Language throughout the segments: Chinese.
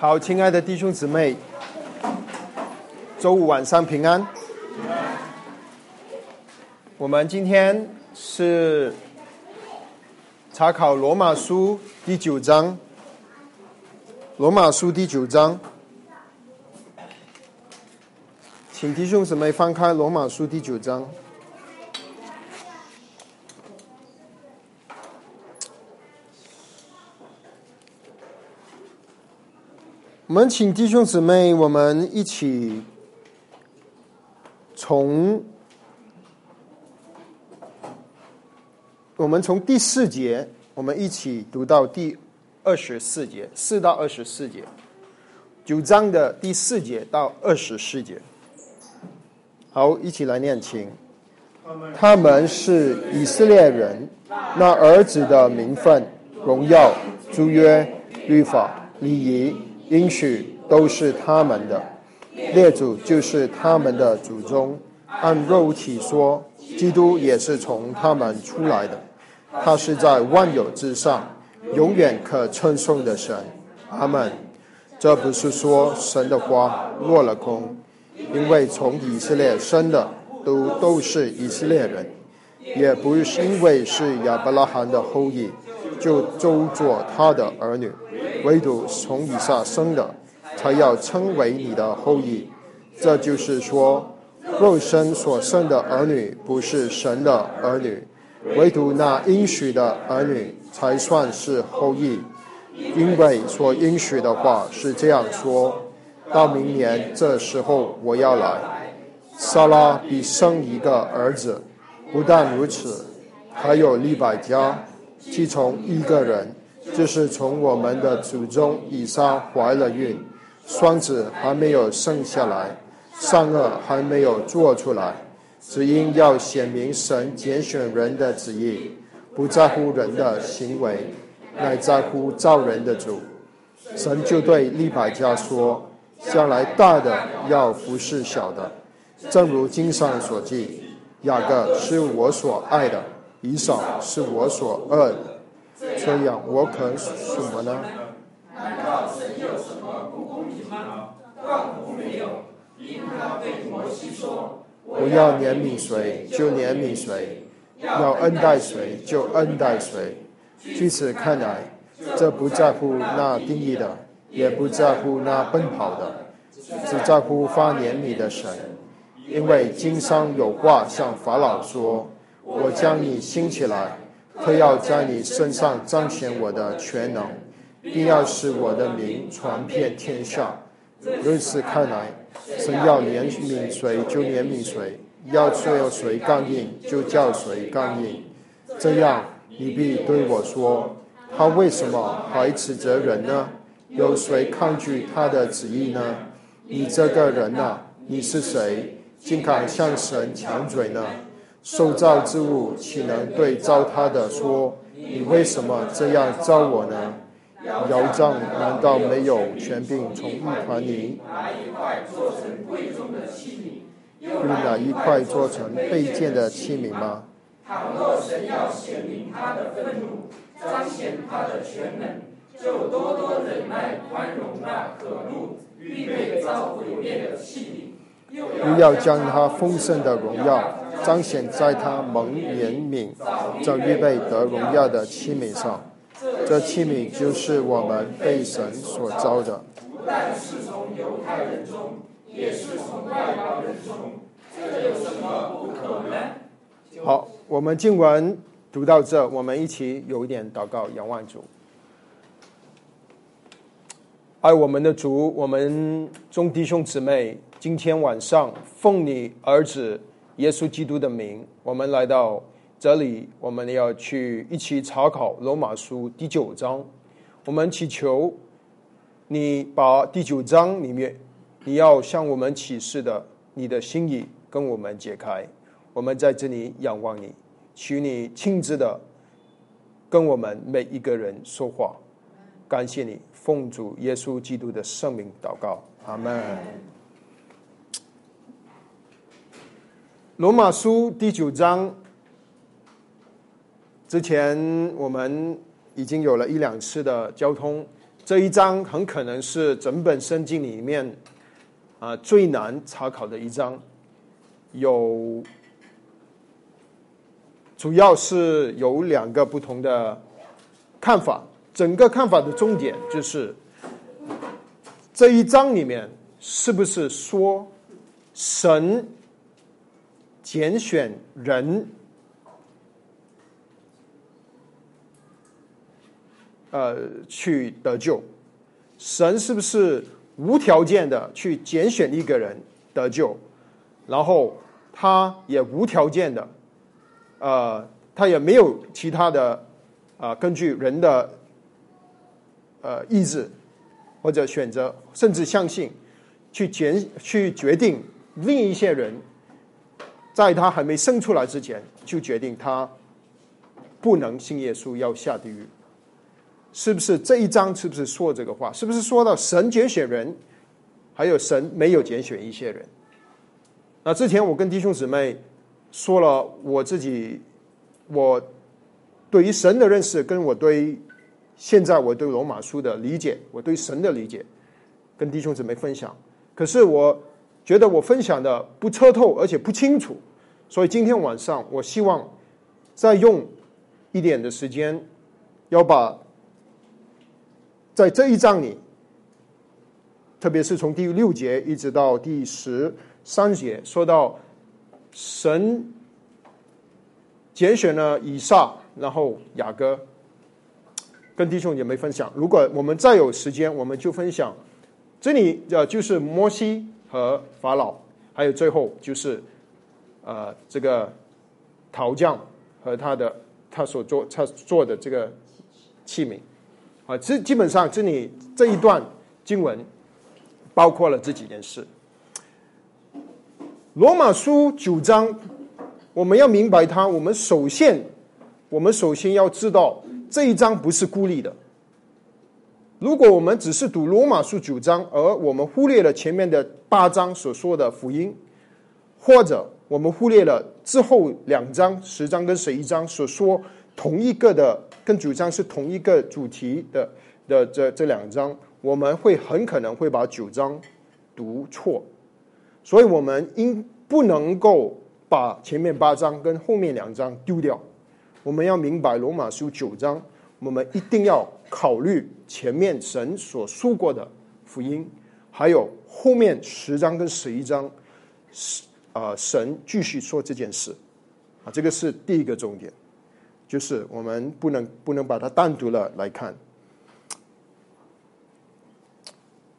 好，亲爱的弟兄姊妹，周五晚上平安。我们今天是查考罗马书第九章，罗马书第九章，请弟兄姊妹翻开罗马书第九章。我们请弟兄姊妹，我们一起从我们从第四节，我们一起读到第二十四节，四到二十四节，九章的第四节到二十四节。好，一起来念经。他们是以色列人，那儿子的名分、荣耀、租约、律法、礼仪。应许都是他们的，列祖就是他们的祖宗。按肉体说，基督也是从他们出来的。他是在万有之上，永远可称颂的神。阿门。这不是说神的话落了空，因为从以色列生的都都是以色列人，也不是因为是亚伯拉罕的后裔就都做他的儿女。唯独从以下生的，才要称为你的后裔。这就是说，肉身所生的儿女不是神的儿女，唯独那应许的儿女才算是后裔。因为所应许的话是这样说：到明年这时候我要来，撒拉必生一个儿子。不但如此，还有利百加，既从一个人。就是从我们的祖宗以撒怀了孕，双子还没有生下来，善恶还没有做出来，只因要显明神拣选人的旨意，不在乎人的行为，乃在乎造人的主。神就对利百加说：“将来大的要服侍小的，正如经上所记，雅各是我所爱的，以扫是我所恶的。”这样，我可什么呢？难道神有什么不公平吗？断乎没有。因他对摩西说：“我要怜悯谁，就怜悯谁；要恩待谁，就恩待谁。”据此看来，这不在乎那定义的，也不在乎那奔跑的，只在乎发怜悯的神。因为经商有话向法老说：“我将你兴起来。”特要在你身上彰显我的全能，并要使我的名传遍天下。如此看来，神要怜悯谁就怜悯谁，要叫谁刚硬就叫谁刚硬。这样，你必对我说：他为什么还指责人呢？有谁抗拒他的旨意呢？你这个人呐，你是谁，竟敢向神抢嘴呢？受造之物岂能对造他的说：“你为什么这样造我呢？”窑匠难道没有权柄从一团泥拿一块做成贵重的器皿，用哪一块做成卑贱的器皿吗？倘若神要显明他的愤怒，彰显他的全能，就多多忍耐宽容那可怒预备遭毁灭的器皿，又要将他丰盛的荣耀。彰显在他蒙怜悯、正预备得荣耀的器皿上，这器皿就是我们被神所造的。不但是从犹太人中，也是从外邦人中，这有什么不可呢？好，我们经文读到这，我们一起有一点祷告，仰望主。爱我们的主，我们众弟兄姊妹，今天晚上奉你儿子。耶稣基督的名，我们来到这里，我们要去一起查考罗马书第九章。我们祈求你把第九章里面你要向我们启示的你的心意跟我们解开。我们在这里仰望你，求你亲自的跟我们每一个人说话。感谢你，奉主耶稣基督的圣名祷告，阿门。罗马书第九章之前，我们已经有了一两次的交通。这一章很可能是整本圣经里面啊最难查考的一章，有主要是有两个不同的看法。整个看法的重点就是这一章里面是不是说神拣选人？呃，去得救，神是不是无条件的去拣选一个人得救，然后他也无条件的，呃，他也没有其他的，啊，根据人的，呃，意志或者选择，甚至相信，去拣去决定另一些人，在他还没生出来之前，就决定他不能信耶稣，要下地狱。是不是这一章是不是说这个话？是不是说到神拣选人，还有神没有拣选一些人？那之前我跟弟兄姊妹说了我自己我对于神的认识，跟我对现在我对罗马书的理解，我对神的理解，跟弟兄姊妹分享。可是我觉得我分享的不彻透，而且不清楚，所以今天晚上我希望再用一点的时间，要把。在这一章里，特别是从第六节一直到第十三节，说到神拣选了以撒，然后雅各，跟弟兄姐妹分享。如果我们再有时间，我们就分享。这里呃，就是摩西和法老，还有最后就是呃，这个陶匠和他的他所做他做的这个器皿。啊，基基本上这里这一段经文包括了这几件事。罗马书九章，我们要明白它。我们首先，我们首先要知道这一章不是孤立的。如果我们只是读罗马书九章，而我们忽略了前面的八章所说的福音，或者我们忽略了之后两章十章跟十一章所说同一个的。跟九章是同一个主题的的这这两章，我们会很可能会把九章读错，所以我们应不能够把前面八章跟后面两章丢掉。我们要明白罗马书九章，我们一定要考虑前面神所述过的福音，还有后面十章跟十一章，啊，神继续说这件事，啊，这个是第一个重点。就是我们不能不能把它单独的来看。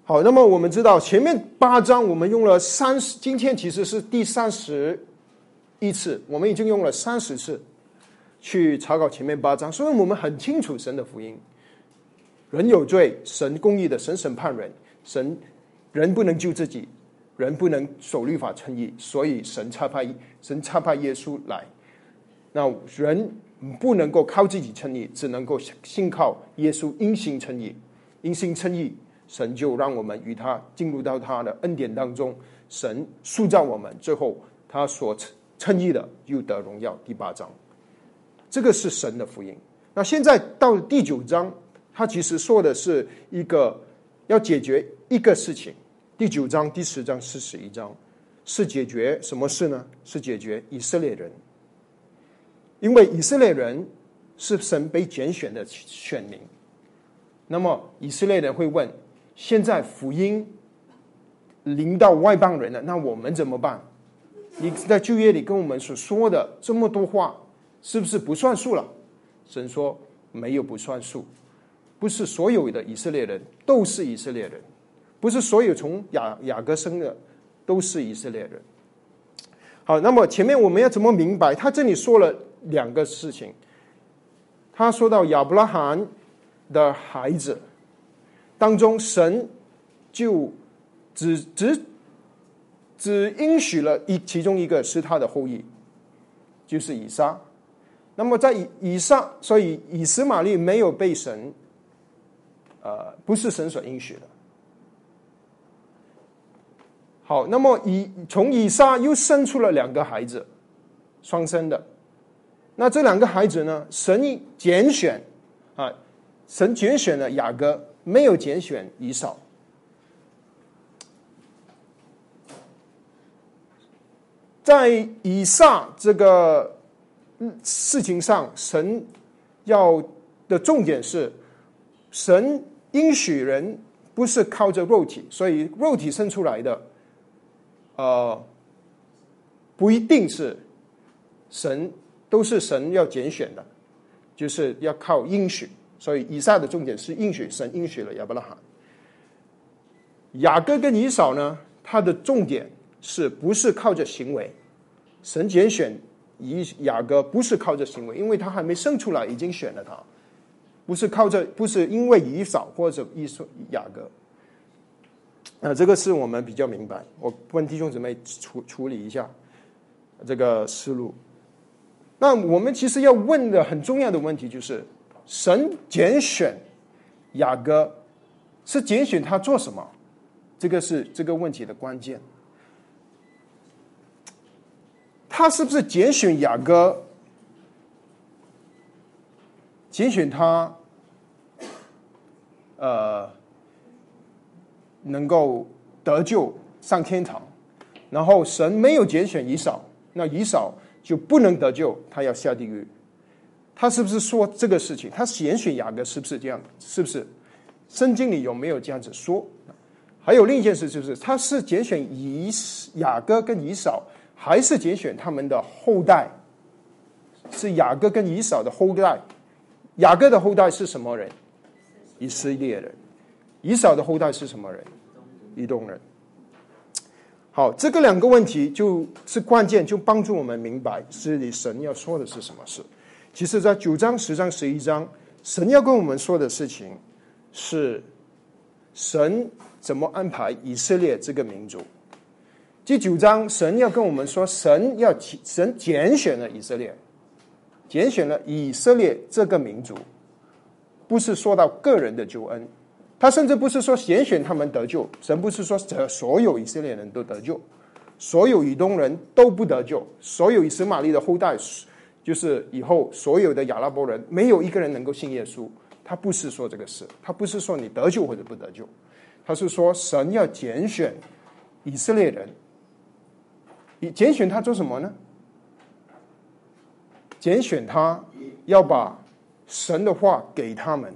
好，那么我们知道前面八章我们用了三十，今天其实是第三十一次，我们已经用了三十次去查考前面八章，所以我们很清楚神的福音：人有罪，神公义的，神审判人，神人不能救自己，人不能守律法称义，所以神差派神差派耶稣来，那人。不能够靠自己称义，只能够信靠耶稣因信称义，因信称义，神就让我们与他进入到他的恩典当中，神塑造我们，最后他所称义的又得荣耀。第八章，这个是神的福音。那现在到第九章，他其实说的是一个要解决一个事情。第九章、第十章、四十一章是解决什么事呢？是解决以色列人。因为以色列人是神被拣选的选民，那么以色列人会问：现在福音临到外邦人了，那我们怎么办？你在旧约里跟我们所说的这么多话，是不是不算数了？神说没有不算数，不是所有的以色列人都是以色列人，不是所有从雅雅各生的都是以色列人。好，那么前面我们要怎么明白？他这里说了。两个事情，他说到亚伯拉罕的孩子当中，神就只只只应许了一其中一个是他的后裔，就是以撒。那么在以以撒，所以以斯玛利没有被神，呃，不是神所应许的。好，那么以从以撒又生出了两个孩子，双生的。那这两个孩子呢？神拣选啊，神拣选了雅各，没有拣选以扫。在以撒这个事情上，神要的重点是，神应许人不是靠着肉体，所以肉体生出来的，呃，不一定是神，都是神要拣选的，就是要靠应许。所以以下的重点是应许，神应许了亚伯拉罕。雅各跟以扫呢，他的重点是不是靠着行为？神拣选以雅各不是靠着行为，因为他还没生出来，已经选了他，不是靠着，不是因为以扫或者以扫雅各。那这个是我们比较明白。我问弟兄姊妹处处理一下这个思路。那我们其实要问的很重要的问题就是：神拣选雅各是拣选他做什么？这个是这个问题的关键。他是不是拣选雅各？拣选他，呃，能够得救上天堂。然后神没有拣选以扫，那以扫就不能得救，他要下地狱。他是不是说这个事情？他拣选雅各是不是这样？是不是？圣经里有没有这样子说？还有另一件事就是，他是拣选以雅各跟以扫。还是拣选他们的后代，是雅各跟以扫的后代。雅各的后代是什么人？以色列人。以扫的后代是什么人？以东人。好，这个两个问题就是关键，就帮助我们明白这里神要说的是什么事。其实，在九章、十章、十一章，神要跟我们说的事情是神怎么安排以色列这个民族。第九章，神要跟我们说，神要神拣选了以色列，拣选了以色列这个民族，不是说到个人的救恩，他甚至不是说拣选他们得救，神不是说这所有以色列人都得救，所有以东人都不得救，所有以斯玛利的后代，就是以后所有的亚拉伯人，没有一个人能够信耶稣，他不是说这个事，他不是说你得救或者不得救，他是说神要拣选以色列人。你拣选他做什么呢？拣选他要把神的话给他们，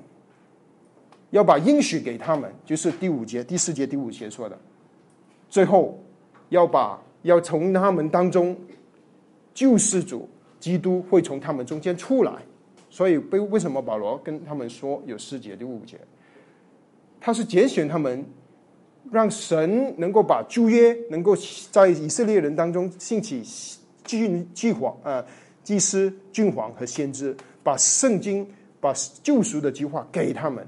要把应许给他们，就是第五节、第四节、第五节说的。最后要把要从他们当中救世主基督会从他们中间出来。所以为为什么保罗跟他们说有四节、第五节？他是拣选他们。让神能够把旧约能够在以色列人当中兴起君君皇啊祭司君皇和先知，把圣经把救赎的计划给他们。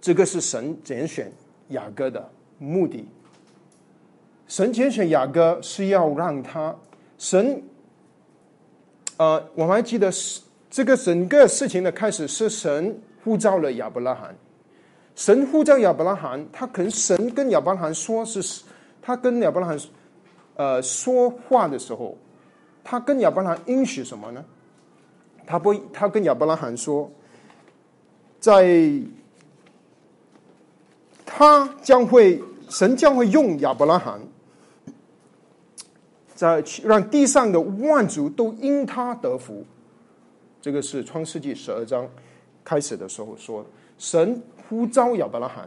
这个是神拣选雅各的目的。神拣选雅各是要让他神，呃，我们还记得是这个整个事情的开始是神呼召了亚伯拉罕。神呼召亚伯拉罕，他可能神跟亚伯拉罕说是，他跟亚伯拉罕呃说话的时候，他跟亚伯拉罕应许什么呢？他不，他跟亚伯拉罕说，在他将会神将会用亚伯拉罕，在让地上的万族都因他得福。这个是创世纪十二章开始的时候说神。呼召亚伯拉罕，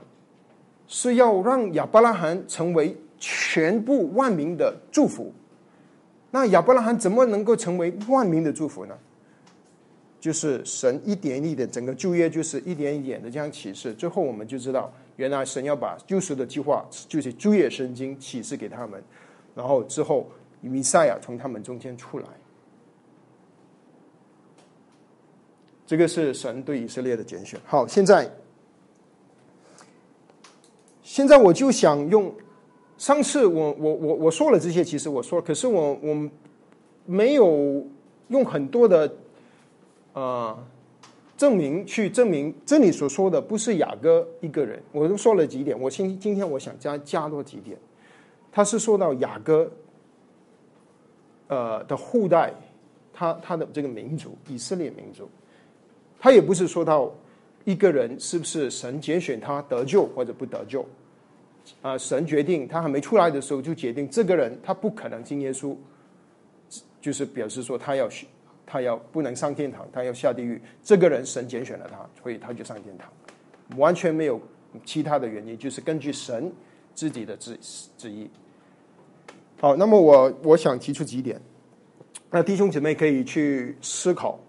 是要让亚伯拉罕成为全部万民的祝福。那亚伯拉罕怎么能够成为万民的祝福呢？就是神一点一点，整个旧约就是一点一点的这样启示。最后我们就知道，原来神要把救赎的计划，就是旧约圣经启示给他们，然后之后弥赛亚从他们中间出来。这个是神对以色列的拣选。好，现在。现在我就想用，上次我我我我说了这些，其实我说，可是我我没有用很多的啊证明去证明这里所说的不是雅各一个人，我都说了几点。我今今天我想加加多几点，他是说到雅各呃的后代，他他的这个民族以色列民族，他也不是说到一个人是不是神拣选他得救或者不得救。啊，神决定他还没出来的时候就决定这个人他不可能信耶稣，就是表示说他要他要不能上天堂，他要下地狱。这个人神拣选了他，所以他就上天堂，完全没有其他的原因，就是根据神自己的旨旨意。好，那么我我想提出几点，那弟兄姊妹可以去思考，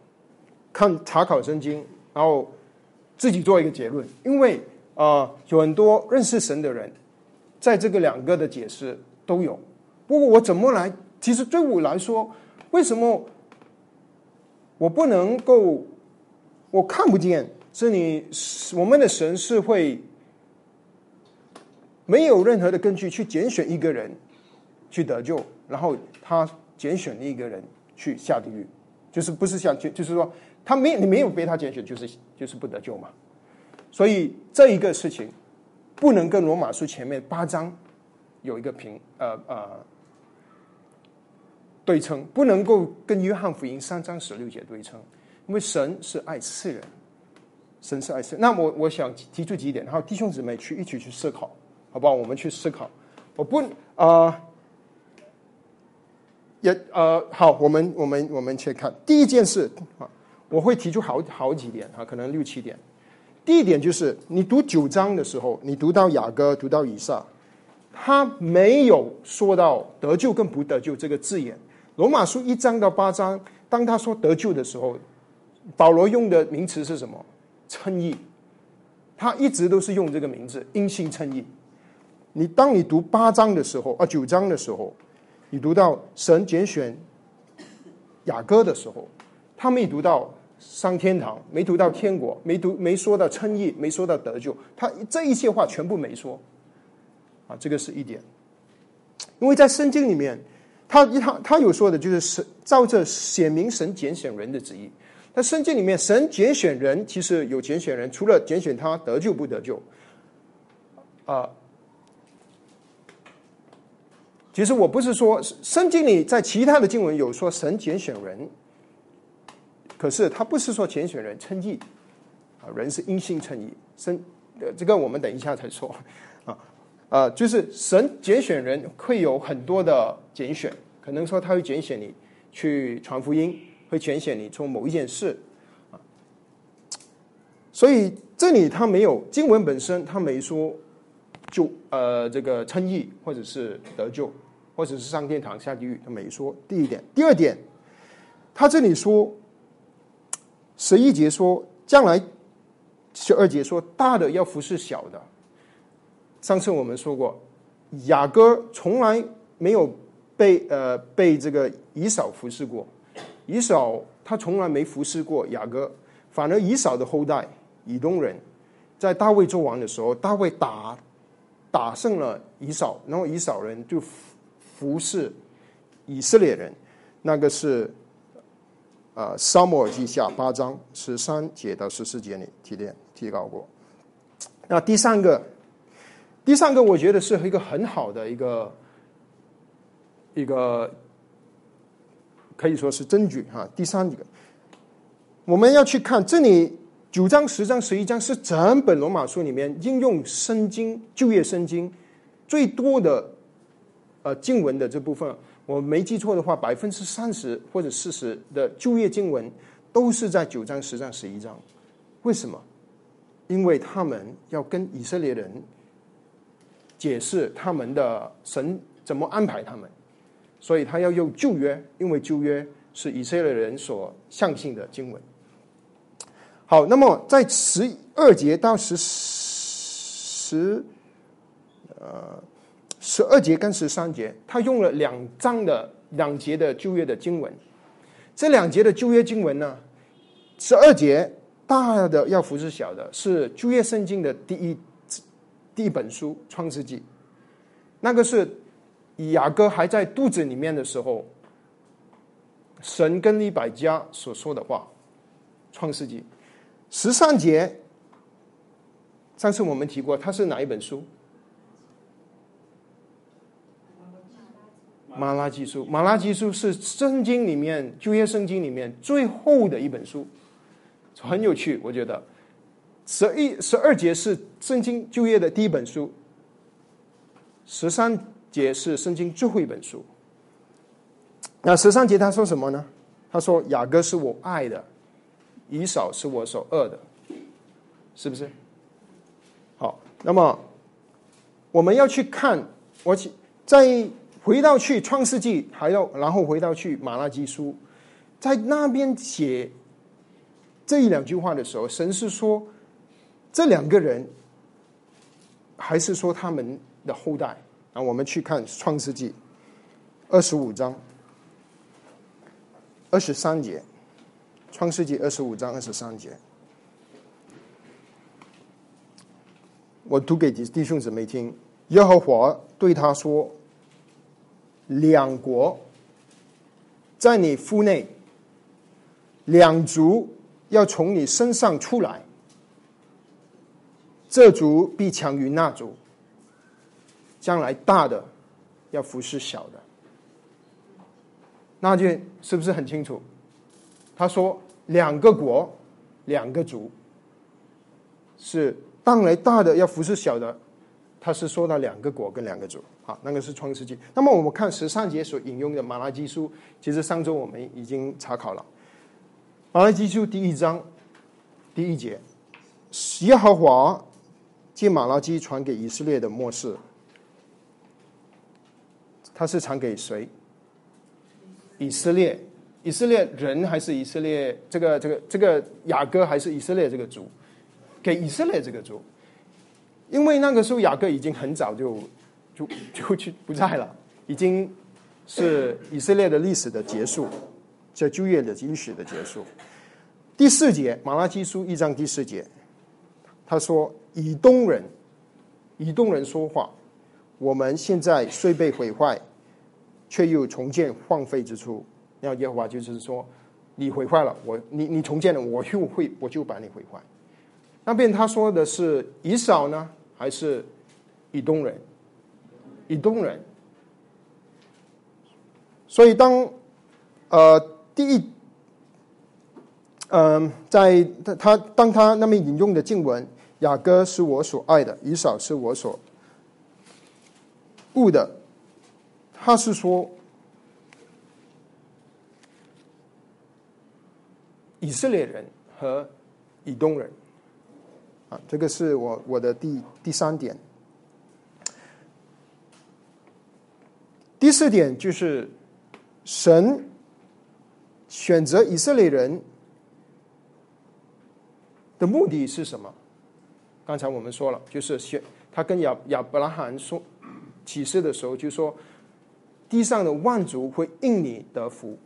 看查考圣经，然后自己做一个结论。因为啊，有很多认识神的人，在这个两个的解释都有。不过我怎么来？其实对我来说，为什么我不能够？我看不见是你我们的神是会没有任何的根据去拣选一个人。去得救，然后他拣选了一个人去下地狱，就是不是像就就是说他没你没有被他拣选，就是就是不得救嘛。所以这一个事情不能跟罗马书前面八章有一个平呃呃对称，不能够跟约翰福音三章十六节对称，因为神是爱世人，神是爱世人。那我我想提出几点，然后弟兄姊妹去一起去思考，好不好？我们去思考，我不啊。也呃好，我们我们我们去看第一件事啊，我会提出好好几点啊，可能六七点。第一点就是你读九章的时候，你读到雅各，读到以撒，他没有说到得救跟不得救这个字眼。罗马书一章到八章，当他说得救的时候，保罗用的名词是什么？称义。他一直都是用这个名字，因信称义。你当你读八章的时候啊，九章的时候。你读到神拣选雅各的时候，他没读到上天堂，没读到天国，没读没说到称义，没说到得救，他这一切话全部没说。啊，这个是一点。因为在圣经里面，他他他有说的就是神照着显明神拣选人的旨意。那圣经里面，神拣选人其实有拣选人，除了拣选他得救不得救，啊。其实我不是说圣经里在其他的经文有说神拣选人，可是他不是说拣选人称义啊，人是因信称义。神呃，这个我们等一下再说啊啊，就是神拣选人会有很多的拣选，可能说他会拣选你去传福音，会拣选你做某一件事啊。所以这里他没有经文本身，他没说就呃这个称义或者是得救。或者是上天堂下地狱，他没说。第一点，第二点，他这里说十一节说将来十二节说大的要服侍小的。上次我们说过，雅各从来没有被呃被这个以扫服侍过，以扫他从来没服侍过雅各，反而以扫的后代以东人，在大卫做王的时候，大卫打打胜了以扫，然后以扫人就。服服侍以色列人，那个是啊，沙漠耳记下八章十三节到十四节里提炼提高过。那第三个，第三个，我觉得是一个很好的一个一个，可以说是证据哈。第三个，我们要去看这里九章、十章、十一章是整本罗马书里面应用圣经就业圣经最多的。呃，经文的这部分，我没记错的话，百分之三十或者四十的就业经文都是在九章、十章、十一章。为什么？因为他们要跟以色列人解释他们的神怎么安排他们，所以他要用旧约，因为旧约是以色列人所相信的经文。好，那么在十二节到十十呃。十二节跟十三节，他用了两章的两节的旧约的经文。这两节的旧约经文呢，十二节大的要服侍小的，是旧约圣经的第一第一本书《创世纪》。那个是雅各还在肚子里面的时候，神跟利百加所说的话，《创世纪》。十三节，上次我们提过，它是哪一本书？马拉基书，马拉基书是圣经里面旧约圣经里面最后的一本书，很有趣，我觉得十一十二节是圣经就业的第一本书，十三节是圣经最后一本书。那十三节他说什么呢？他说雅各是我爱的，以扫是我所恶的，是不是？好，那么我们要去看，我再回到去创世纪，还要然后回到去马拉基书，在那边写这一两句话的时候，神是说。这两个人，还是说他们的后代？啊，我们去看《创世纪》二十五章二十三节，《创世纪》二十五章二十三节，我读给弟弟兄姊妹听。耶和华对他说：“两国在你腹内，两族要从你身上出来。”这族必强于那族，将来大的要服侍小的，那就是不是很清楚？他说两个国，两个族，是当来大的要服侍小的，他是说到两个国跟两个族。好，那个是创世纪。那么我们看十三节所引用的马拉基书，其实上周我们已经查考了。马拉基书第一章第一节，耶和华。借马拉基传给以色列的末世，他是传给谁？以色列，以色列人还是以色列这个这个这个雅各还是以色列这个族？给以色列这个族，因为那个时候雅各已经很早就就就去不在了，已经是以色列的历史的结束，这旧约的历史的结束。第四节，马拉基书一章第四节，他说。以东人，以东人说话。我们现在虽被毁坏，却又重建荒废之处。那耶和华就是说，你毁坏了我，你你重建了，我又会我就把你毁坏。那边他说的是以扫呢，还是以东人？以东人。所以当呃第一，嗯，在他他当他那边引用的经文。雅各是我所爱的，以扫是我所恶的。他是说以色列人和以东人啊，这个是我我的第第三点。第四点就是神选择以色列人的目的是什么？刚才我们说了，就是选他跟亚亚伯拉罕说启示的时候，就说地上的万族会因你得福。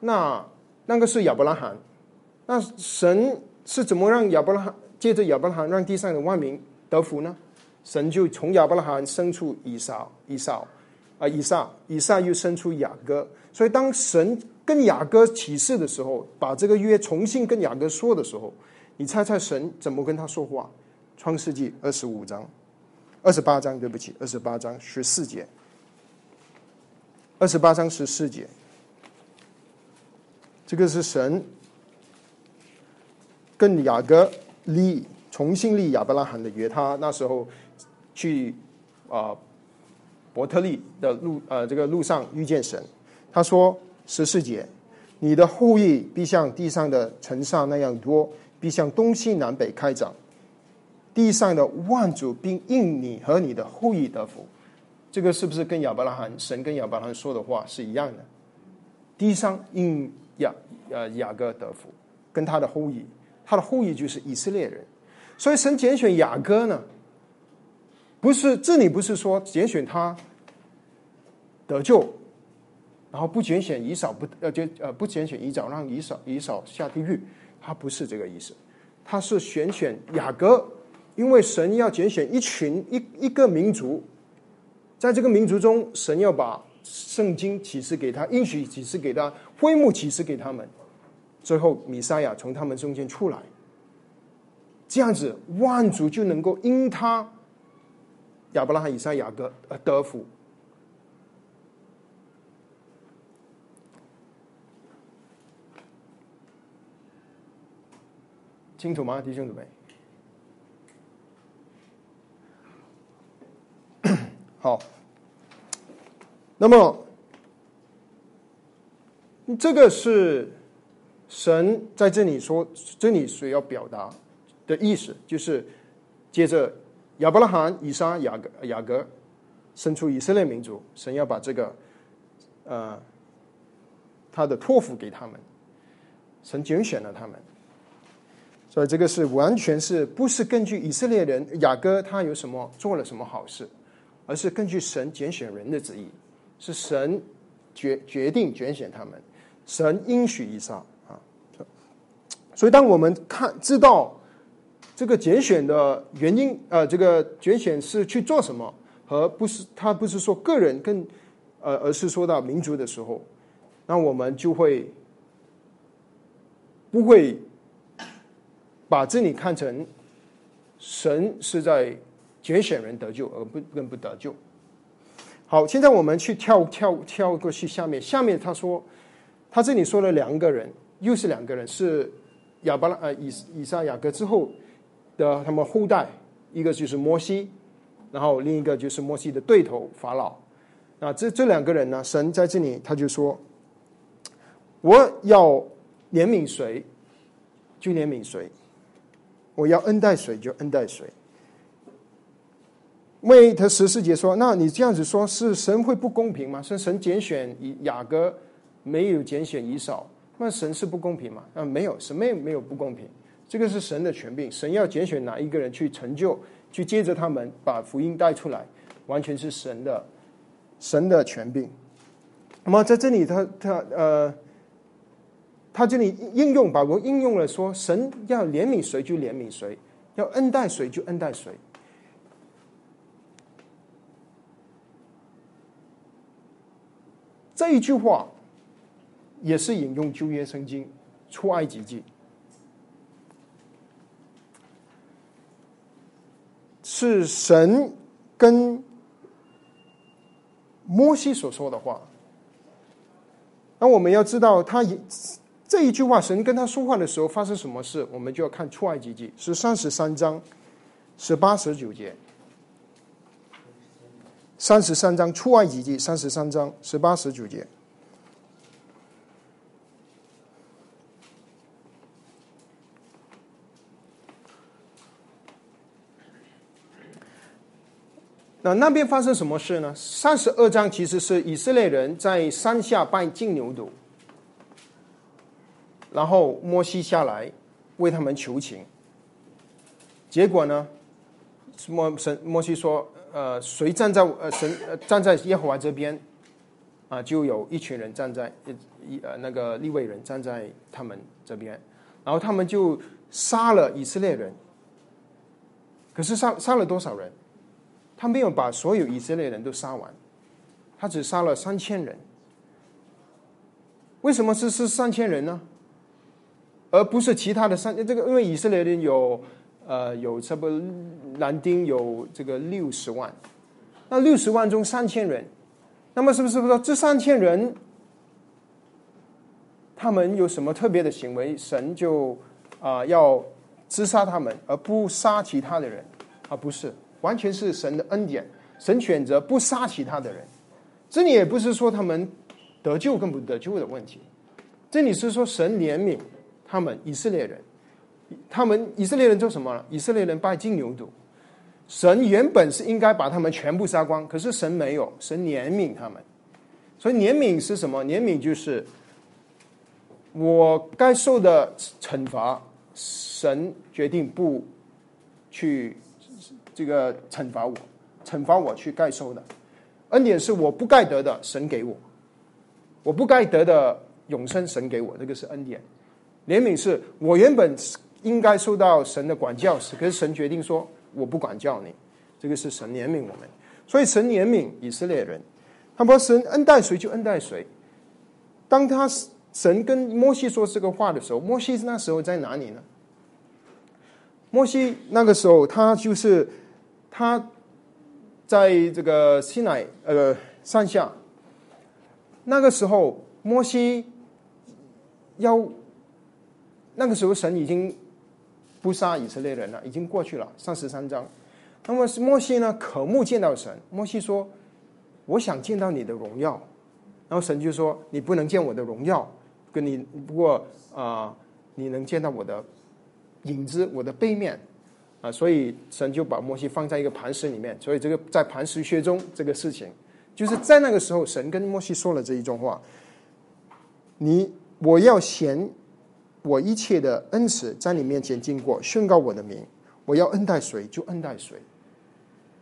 那那个是亚伯拉罕，那神是怎么让亚伯拉罕借着亚伯拉罕让地上的万民得福呢？神就从亚伯拉罕生出以扫，以扫啊，以撒，以撒又生出雅各。所以当神跟雅各启示的时候，把这个约重新跟雅各说的时候。你猜猜神怎么跟他说话？创世纪二十五章、二十八章，对不起，二十八章十四节。二十八章十四节，这个是神跟雅各立重新立亚伯拉罕的约。他那时候去啊伯特利的路呃这个路上遇见神，他说十四节：你的后裔必像地上的尘沙那样多。必向东西南北开展，地上的万族并应你和你的后裔得福。这个是不是跟亚伯拉罕神跟亚伯拉罕说的话是一样的？地上应雅呃雅各得福，跟他的后裔，他的后裔就是以色列人。所以神拣选雅各呢，不是这里不是说拣选他得救，然后不拣选以扫不呃就呃不拣选以扫让以扫以扫下地狱。他不是这个意思，他是选选雅各，因为神要拣选一群一一个民族，在这个民族中，神要把圣经启示给他，应许启示给他，恢幕启示给他们，最后米赛亚从他们中间出来，这样子万族就能够因他亚伯拉罕、以撒、雅各而得福。清楚吗，弟兄姊妹？好，那么这个是神在这里说，这里所要表达的意思，就是接着亚伯拉罕、以撒、雅各、雅各生出以色列民族，神要把这个呃他的托付给他们，神拣选了他们，所以这个是完全是不是根据以色列人雅各他有什么做了什么好事。而是根据神拣选人的旨意，是神决决定拣选他们，神应许以撒啊。所以，当我们看知道这个拣选的原因，呃，这个拣选是去做什么，和不是他不是说个人跟呃，而是说到民族的时候，那我们就会不会把这里看成神是在。拣选人得救，而不更不得救。好，现在我们去跳跳跳过去下面。下面他说，他这里说了两个人，又是两个人，是亚伯拉呃以以撒雅各之后的他们后代，一个就是摩西，然后另一个就是摩西的对头法老。那这这两个人呢，神在这里他就说，我要怜悯谁就怜悯谁，我要恩待谁就恩待谁。为他十四节说：“那你这样子说，是神会不公平吗？是神拣选以雅各，没有拣选以扫，那神是不公平吗？啊，没有，神没有没有不公平。这个是神的权柄，神要拣选哪一个人去成就，去接着他们把福音带出来，完全是神的神的权柄。那么在这里，他他呃，他这里应用吧我应用了说，神要怜悯谁就怜悯谁，要恩待谁就恩待谁。”这一句话也是引用旧约圣经出埃及记，是神跟摩西所说的话。那我们要知道，他这一句话，神跟他说话的时候发生什么事，我们就要看出埃及记是三十三章十八十九节。三十三章出埃及记三十三章十八十九节。那那边发生什么事呢？三十二章其实是以色列人在山下拜金牛犊，然后摩西下来为他们求情，结果呢，摩神摩西说。呃，谁站在呃神站在耶和华这边，啊，就有一群人站在一呃那个立位人站在他们这边，然后他们就杀了以色列人。可是杀杀了多少人？他没有把所有以色列人都杀完，他只杀了三千人。为什么是是三千人呢？而不是其他的三这个？因为以色列人有。呃，有差不多男丁有这个六十万，那六十万中三千人，那么是不是说这三千人，他们有什么特别的行为，神就啊要自杀他们，而不杀其他的人？啊，不是，完全是神的恩典，神选择不杀其他的人。这里也不是说他们得救跟不得救的问题，这里是说神怜悯他们以色列人。他们以色列人做什么了？以色列人拜金牛犊，神原本是应该把他们全部杀光，可是神没有，神怜悯他们。所以怜悯是什么？怜悯就是我该受的惩罚，神决定不去这个惩罚我，惩罚我去该受的恩典是我不该得的，神给我；我不该得的永生，神给我，这个是恩典。怜悯是我原本。应该受到神的管教时，可是神决定说我不管教你，这个是神怜悯我们，所以神怜悯以色列人，他说神恩待谁就恩待谁。当他神跟摩西说这个话的时候，摩西那时候在哪里呢？摩西那个时候他就是他在这个西奈呃山下，那个时候摩西要那个时候神已经。不杀以色列人了，已经过去了，上十三章。那么摩西呢，渴慕见到神。摩西说：“我想见到你的荣耀。”然后神就说：“你不能见我的荣耀，跟你不过啊，你能见到我的影子，我的背面啊。”所以神就把摩西放在一个磐石里面。所以这个在磐石穴中这个事情，就是在那个时候，神跟摩西说了这一种话：“你我要显我一切的恩慈在你面前经过，宣告我的名。我要恩待谁就恩待谁，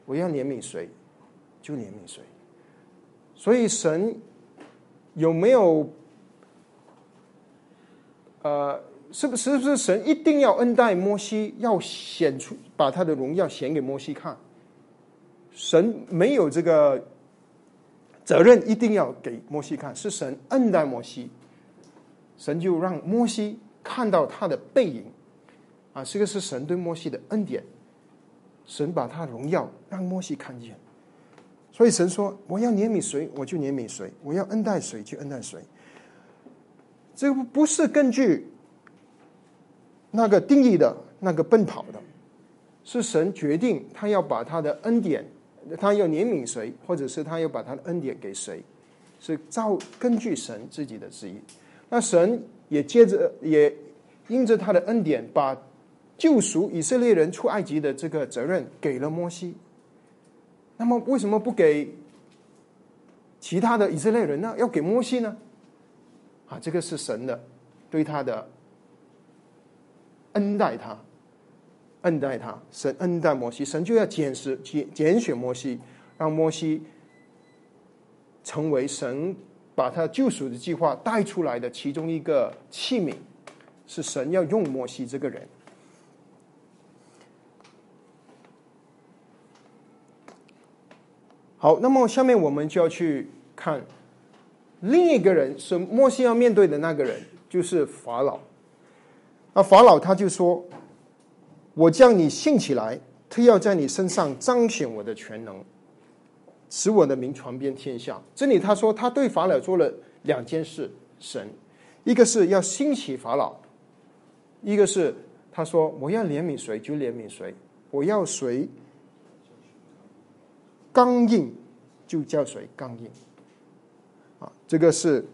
我要怜悯谁就怜悯谁。”所以神。有没有？呃，是不是是不是神一定要恩待摩西，要显出把他的荣耀显给摩西看？神没有这个责任，一定要给摩西看。是神恩待摩西，神就让摩西看到他的背影啊，这个是神对摩西的恩典。神把他荣耀让摩西看见。所以神说：“我要怜悯谁，我就怜悯谁；我要恩待谁，就恩待谁。”这个不是根据那个定义的那个奔跑的，是神决定他要把他的恩典，他要怜悯谁，或者是他要把他的恩典给谁，是照根据神自己的旨意。那神也接着也因着他的恩典，把救赎以色列人出埃及的这个责任给了摩西。那么为什么不给其他的以色列人呢？要给摩西呢？啊，这个是神的对他的恩待他，恩待他，神恩待摩西，神就要拣选拣拣选摩西，让摩西成为神把他救赎的计划带出来的其中一个器皿，是神要用摩西这个人。好，那么下面我们就要去看另一个人，是摩西要面对的那个人，就是法老。那法老他就说：“我将你兴起来，特要在你身上彰显我的全能，使我的名传遍天下。”这里他说他对法老做了两件事，神一个是要兴起法老，一个是他说我要怜悯谁就怜悯谁，我要谁。刚硬就叫谁刚硬啊？这个是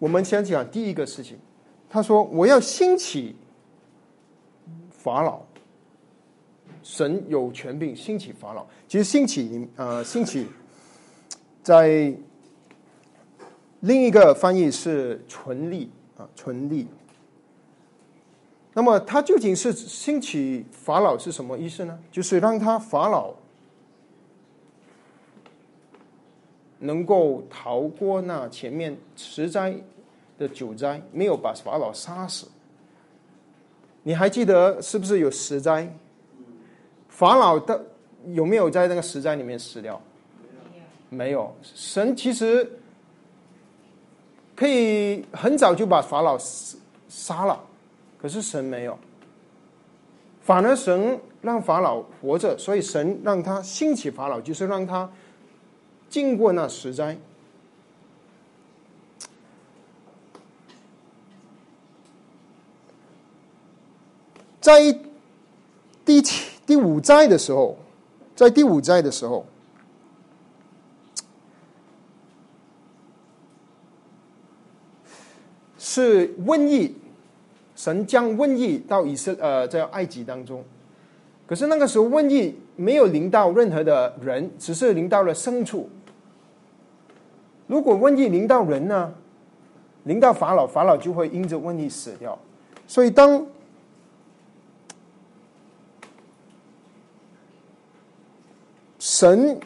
我们先讲第一个事情。他说：“我要兴起法老，神有权柄兴起法老。其实兴起呃，兴起在另一个翻译是纯立啊，纯立。那么，他究竟是兴起法老是什么意思呢？就是让他法老能够逃过那前面十灾的九灾，没有把法老杀死。你还记得是不是有十灾？法老的有没有在那个十灾里面死掉？没有。神其实可以很早就把法老杀了。可是神没有，反而神让法老活着，所以神让他兴起法老，就是让他经过那十灾。在第七、第五灾的时候，在第五灾的时候，是瘟疫。神将瘟疫到以色呃在埃及当中，可是那个时候瘟疫没有临到任何的人，只是临到了牲畜。如果瘟疫临到人呢，临到法老，法老就会因着瘟疫死掉。所以当神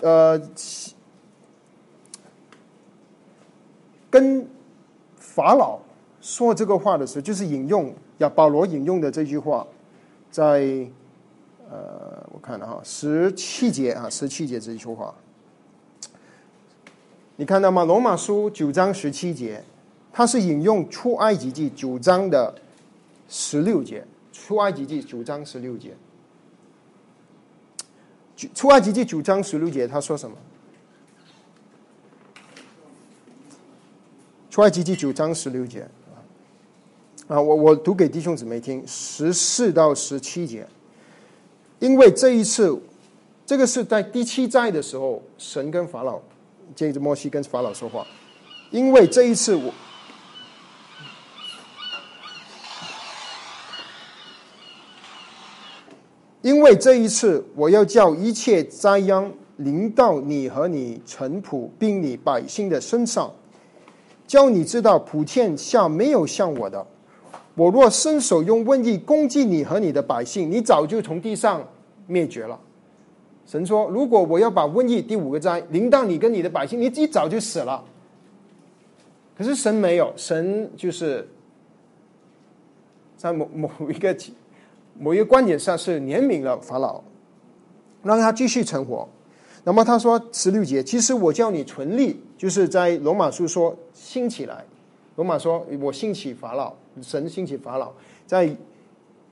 呃。跟法老说这个话的时候，就是引用亚保罗引用的这句话，在呃，我看了哈，十七节啊，十七节这一句话，你看到吗？罗马书九章十七节，它是引用出埃及记九章的十六节，出埃及记九章十六节，出埃及记九章十六节，他说什么？出埃及记九章十六节啊，我我读给弟兄姊妹听，十四到十七节，因为这一次，这个是在第七灾的时候，神跟法老借着摩西跟法老说话，因为这一次我。因为这一次，我要叫一切灾殃临到你和你臣仆，并你百姓的身上，叫你知道普天下没有像我的。我若伸手用瘟疫攻击你和你的百姓，你早就从地上灭绝了。神说：“如果我要把瘟疫第五个灾临到你跟你的百姓，你一早就死了。”可是神没有，神就是在某某一个。某一个观点上是怜悯了法老，让他继续存活。那么他说十六节，其实我叫你存立，就是在罗马书说兴起来。罗马说我兴起法老，神兴起法老，在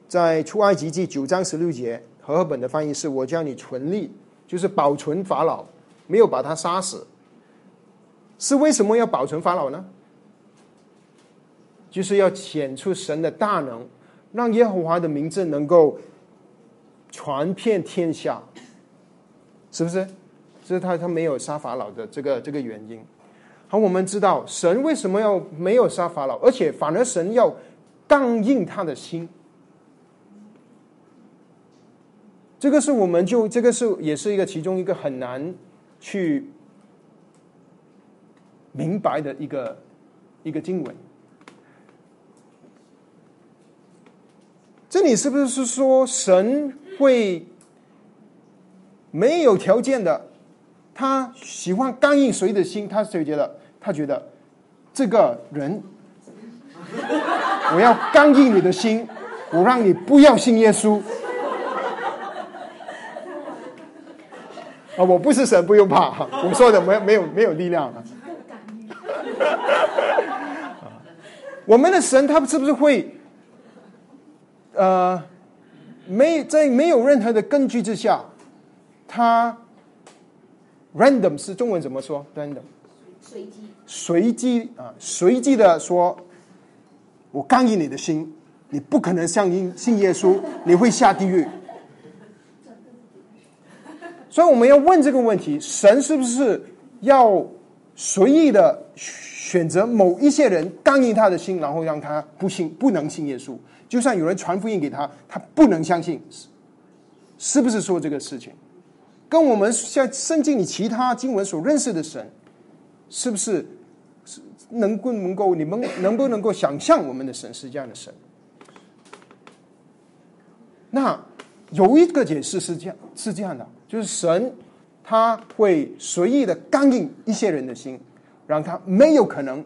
在出埃及记九章十六节，和合本的翻译是我叫你存立，就是保存法老，没有把他杀死。是为什么要保存法老呢？就是要显出神的大能。让耶和华的名字能够传遍天下，是不是？这是他他没有杀法老的这个这个原因。好，我们知道神为什么要没有杀法老，而且反而神要刚硬他的心。这个是我们就这个是也是一个其中一个很难去明白的一个一个经文。这里是不是是说神会没有条件的？他喜欢刚硬谁的心？他谁觉得他觉得这个人，我要刚硬你的心，我让你不要信耶稣。啊，我不是神，不用怕。我说的没没有没有力量啊。我们的神，他是不是会？呃，没在没有任何的根据之下，他 random 是中文怎么说？random 随机随机啊，随机的说，我刚硬你的心，你不可能相信信耶稣，你会下地狱。所以我们要问这个问题：神是不是要随意的选择某一些人刚硬他的心，然后让他不信不能信耶稣？就算有人传福音给他，他不能相信，是不是说这个事情？跟我们像圣经里其他经文所认识的神，是不是是能不能够你们能不能够想象我们的神是这样的神？那有一个解释是这样是这样的，就是神他会随意的干硬一些人的心，让他没有可能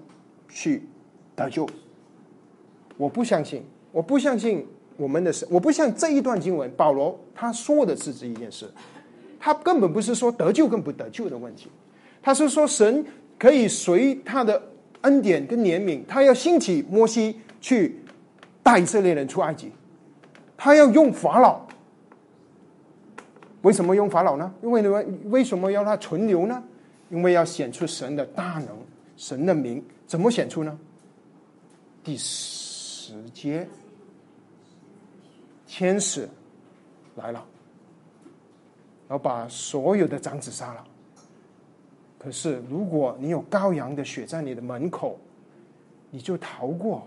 去得救。我不相信。我不相信我们的神，我不像这一段经文，保罗他说的是这一件事，他根本不是说得救跟不得救的问题，他是说神可以随他的恩典跟怜悯，他要兴起摩西去带以色列人出埃及，他要用法老，为什么用法老呢？因为为为什么要他存留呢？因为要显出神的大能，神的名怎么显出呢？第十节。天使来了，然后把所有的长子杀了。可是，如果你有羔羊的血在你的门口，你就逃过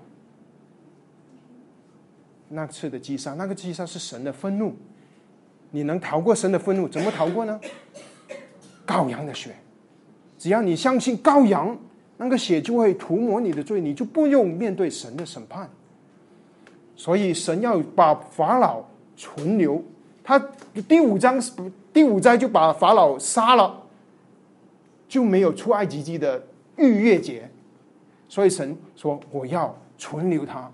那次的击杀。那个击杀是神的愤怒，你能逃过神的愤怒？怎么逃过呢？羔羊的血，只要你相信羔羊，那个血就会涂抹你的罪，你就不用面对神的审判。所以神要把法老存留，他第五章第五章就把法老杀了，就没有出埃及记的逾越节。所以神说我要存留他，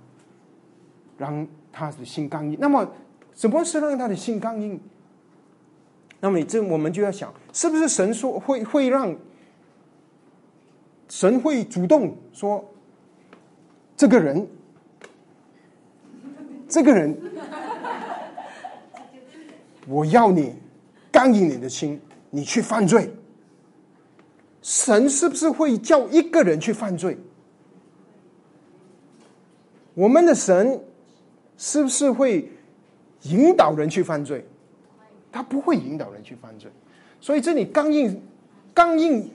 让他的心刚硬。那么什么是让他的心刚硬？那么这我们就要想，是不是神说会会让神会主动说这个人？这个人，我要你刚硬你的心，你去犯罪。神是不是会叫一个人去犯罪？我们的神是不是会引导人去犯罪？他不会引导人去犯罪。所以这里刚硬刚硬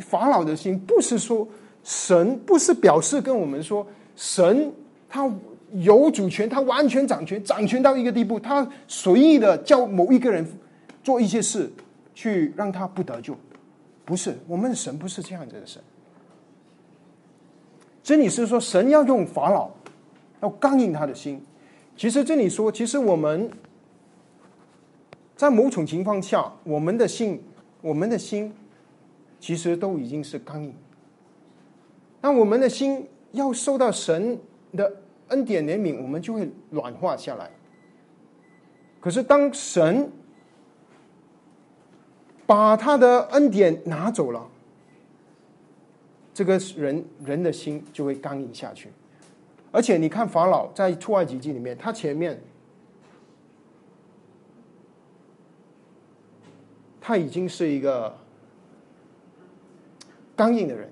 法老的心，不是说神不是表示跟我们说神他有主权，他完全掌权，掌权到一个地步，他随意的叫某一个人做一些事，去让他不得救。不是，我们的神不是这样子的神。这里是说神要用法老，要刚硬他的心。其实这里说，其实我们。在某种情况下，我们的心，我们的心，其实都已经是刚硬。那我们的心要受到神的恩典怜悯，我们就会软化下来。可是当神把他的恩典拿走了，这个人人的心就会刚硬下去。而且你看法老在出埃及记里面，他前面。他已经是一个刚硬的人，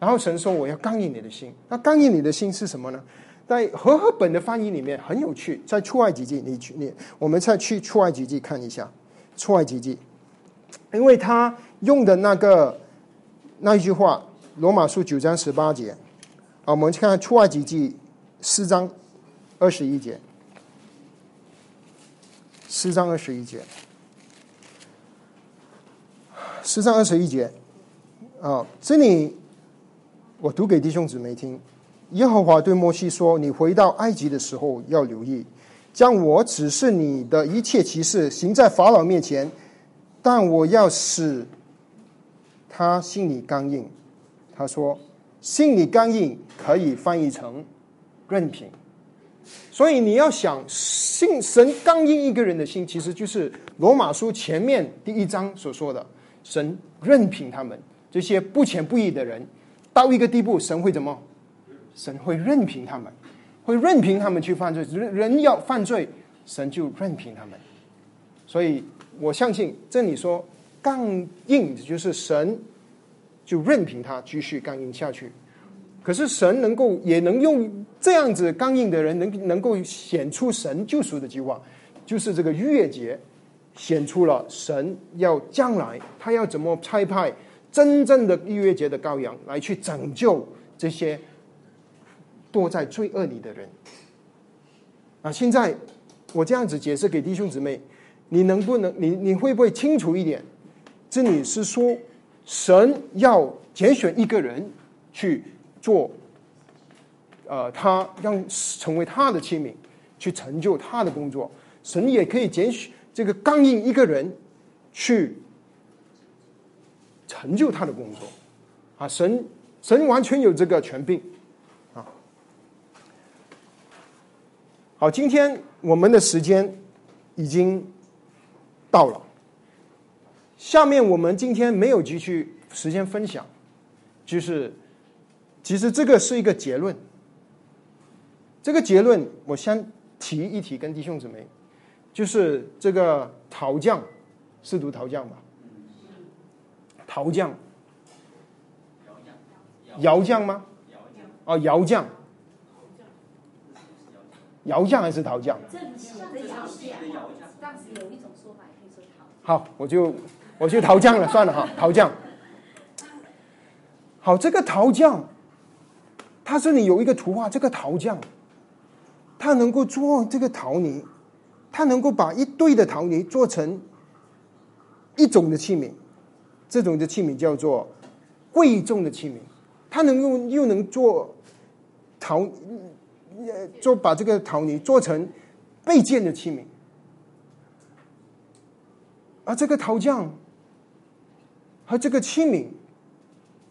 然后神说：“我要刚硬你的心。”那刚硬你的心是什么呢？在和合本的翻译里面很有趣，在出埃及记，你去你我们再去出埃及记看一下出埃及记，因为他用的那个那一句话，罗马书九章十八节啊，我们去看出埃及记四章二十一节，四章二十一节。四章二十一节，啊，这里我读给弟兄姊妹听。耶和华对摩西说：“你回到埃及的时候，要留意，将我指示你的一切骑士行在法老面前，但我要使他心里刚硬。”他说：“心里刚硬可以翻译成任凭。”所以你要想，信神刚硬一个人的心，其实就是罗马书前面第一章所说的。神任凭他们这些不虔不义的人到一个地步，神会怎么？神会任凭他们，会任凭他们去犯罪。人人要犯罪，神就任凭他们。所以我相信这里说刚硬，就是神就任凭他继续刚硬下去。可是神能够也能用这样子刚硬的人，能能够显出神救赎的计划，就是这个逾越节。显出了神要将来他要怎么差派真正的逾越节的羔羊来去拯救这些堕在罪恶里的人啊！现在我这样子解释给弟兄姊妹，你能不能你你会不会清楚一点？这里是说神要拣选一个人去做，呃，他让成为他的器皿，去成就他的工作。神也可以拣选。这个刚硬一个人去成就他的工作啊，神神完全有这个权柄好，今天我们的时间已经到了，下面我们今天没有继续时间分享，就是其实这个是一个结论，这个结论我先提一提，跟弟兄姊妹。就是这个陶匠，是读陶匠吧？陶匠，窑匠吗？哦，窑匠，窑匠还是陶匠？好，我就我就陶匠了，算了哈，陶匠。好，这个陶匠，他这里有一个图画，这个陶匠，他能够做这个陶泥。他能够把一堆的陶泥做成一种的器皿，这种的器皿叫做贵重的器皿。他能用又能做陶，做把这个陶泥做成备件的器皿。而这个陶匠和这个器皿，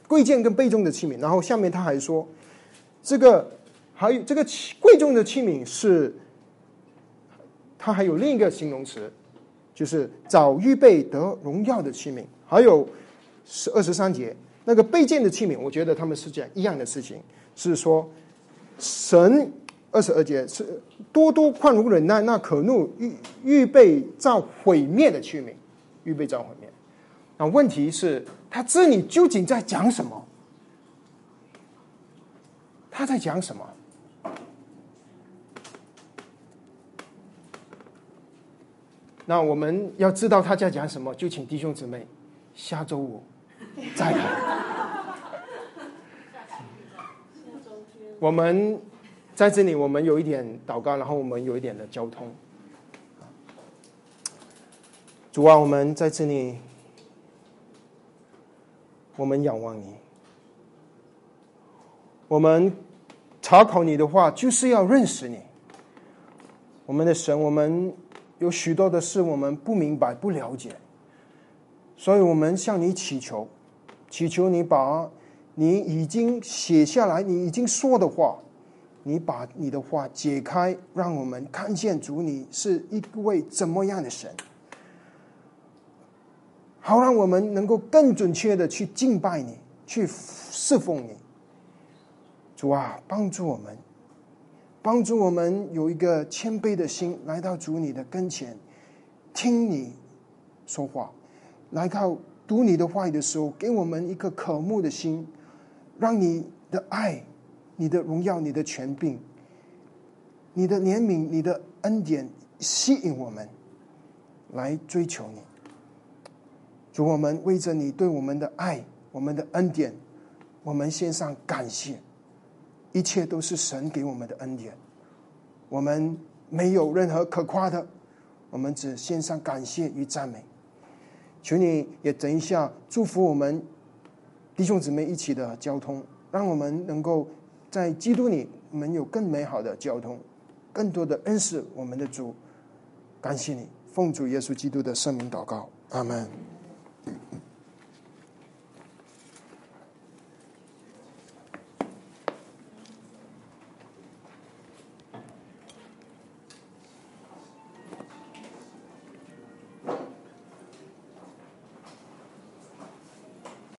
贵贱跟备重的器皿。然后下面他还说，这个还有这个贵重的器皿是。它还有另一个形容词，就是早预备得荣耀的器皿。还有是二十三节那个备件的器皿，我觉得他们是讲一样的事情，是说神二十二节是多多宽容忍耐那可怒预预备造毁灭的区域预备造毁灭。那问题是他这里究竟在讲什么？他在讲什么？那我们要知道他在讲什么就请弟兄姊妹下周五再看我们在这里，我们有一点祷告，然后我们有一点的交通。主啊，我们在这里，我们仰望你。我们查考你的话，就是要认识你。我们的神，我们。有许多的事我们不明白、不了解，所以我们向你祈求，祈求你把你已经写下来、你已经说的话，你把你的话解开，让我们看见主你是一位怎么样的神，好让我们能够更准确的去敬拜你、去侍奉你。主啊，帮助我们。帮助我们有一个谦卑的心来到主你的跟前，听你说话，来到读你的话语的时候，给我们一个渴慕的心，让你的爱、你的荣耀、你的权柄、你的怜悯、你的恩典吸引我们来追求你。主，我们为着你对我们的爱、我们的恩典，我们献上感谢。一切都是神给我们的恩典，我们没有任何可夸的，我们只献上感谢与赞美。求你也等一下祝福我们弟兄姊妹一起的交通，让我们能够在基督里，我们有更美好的交通，更多的恩赐我们的主。感谢你，奉主耶稣基督的圣名祷告，阿门。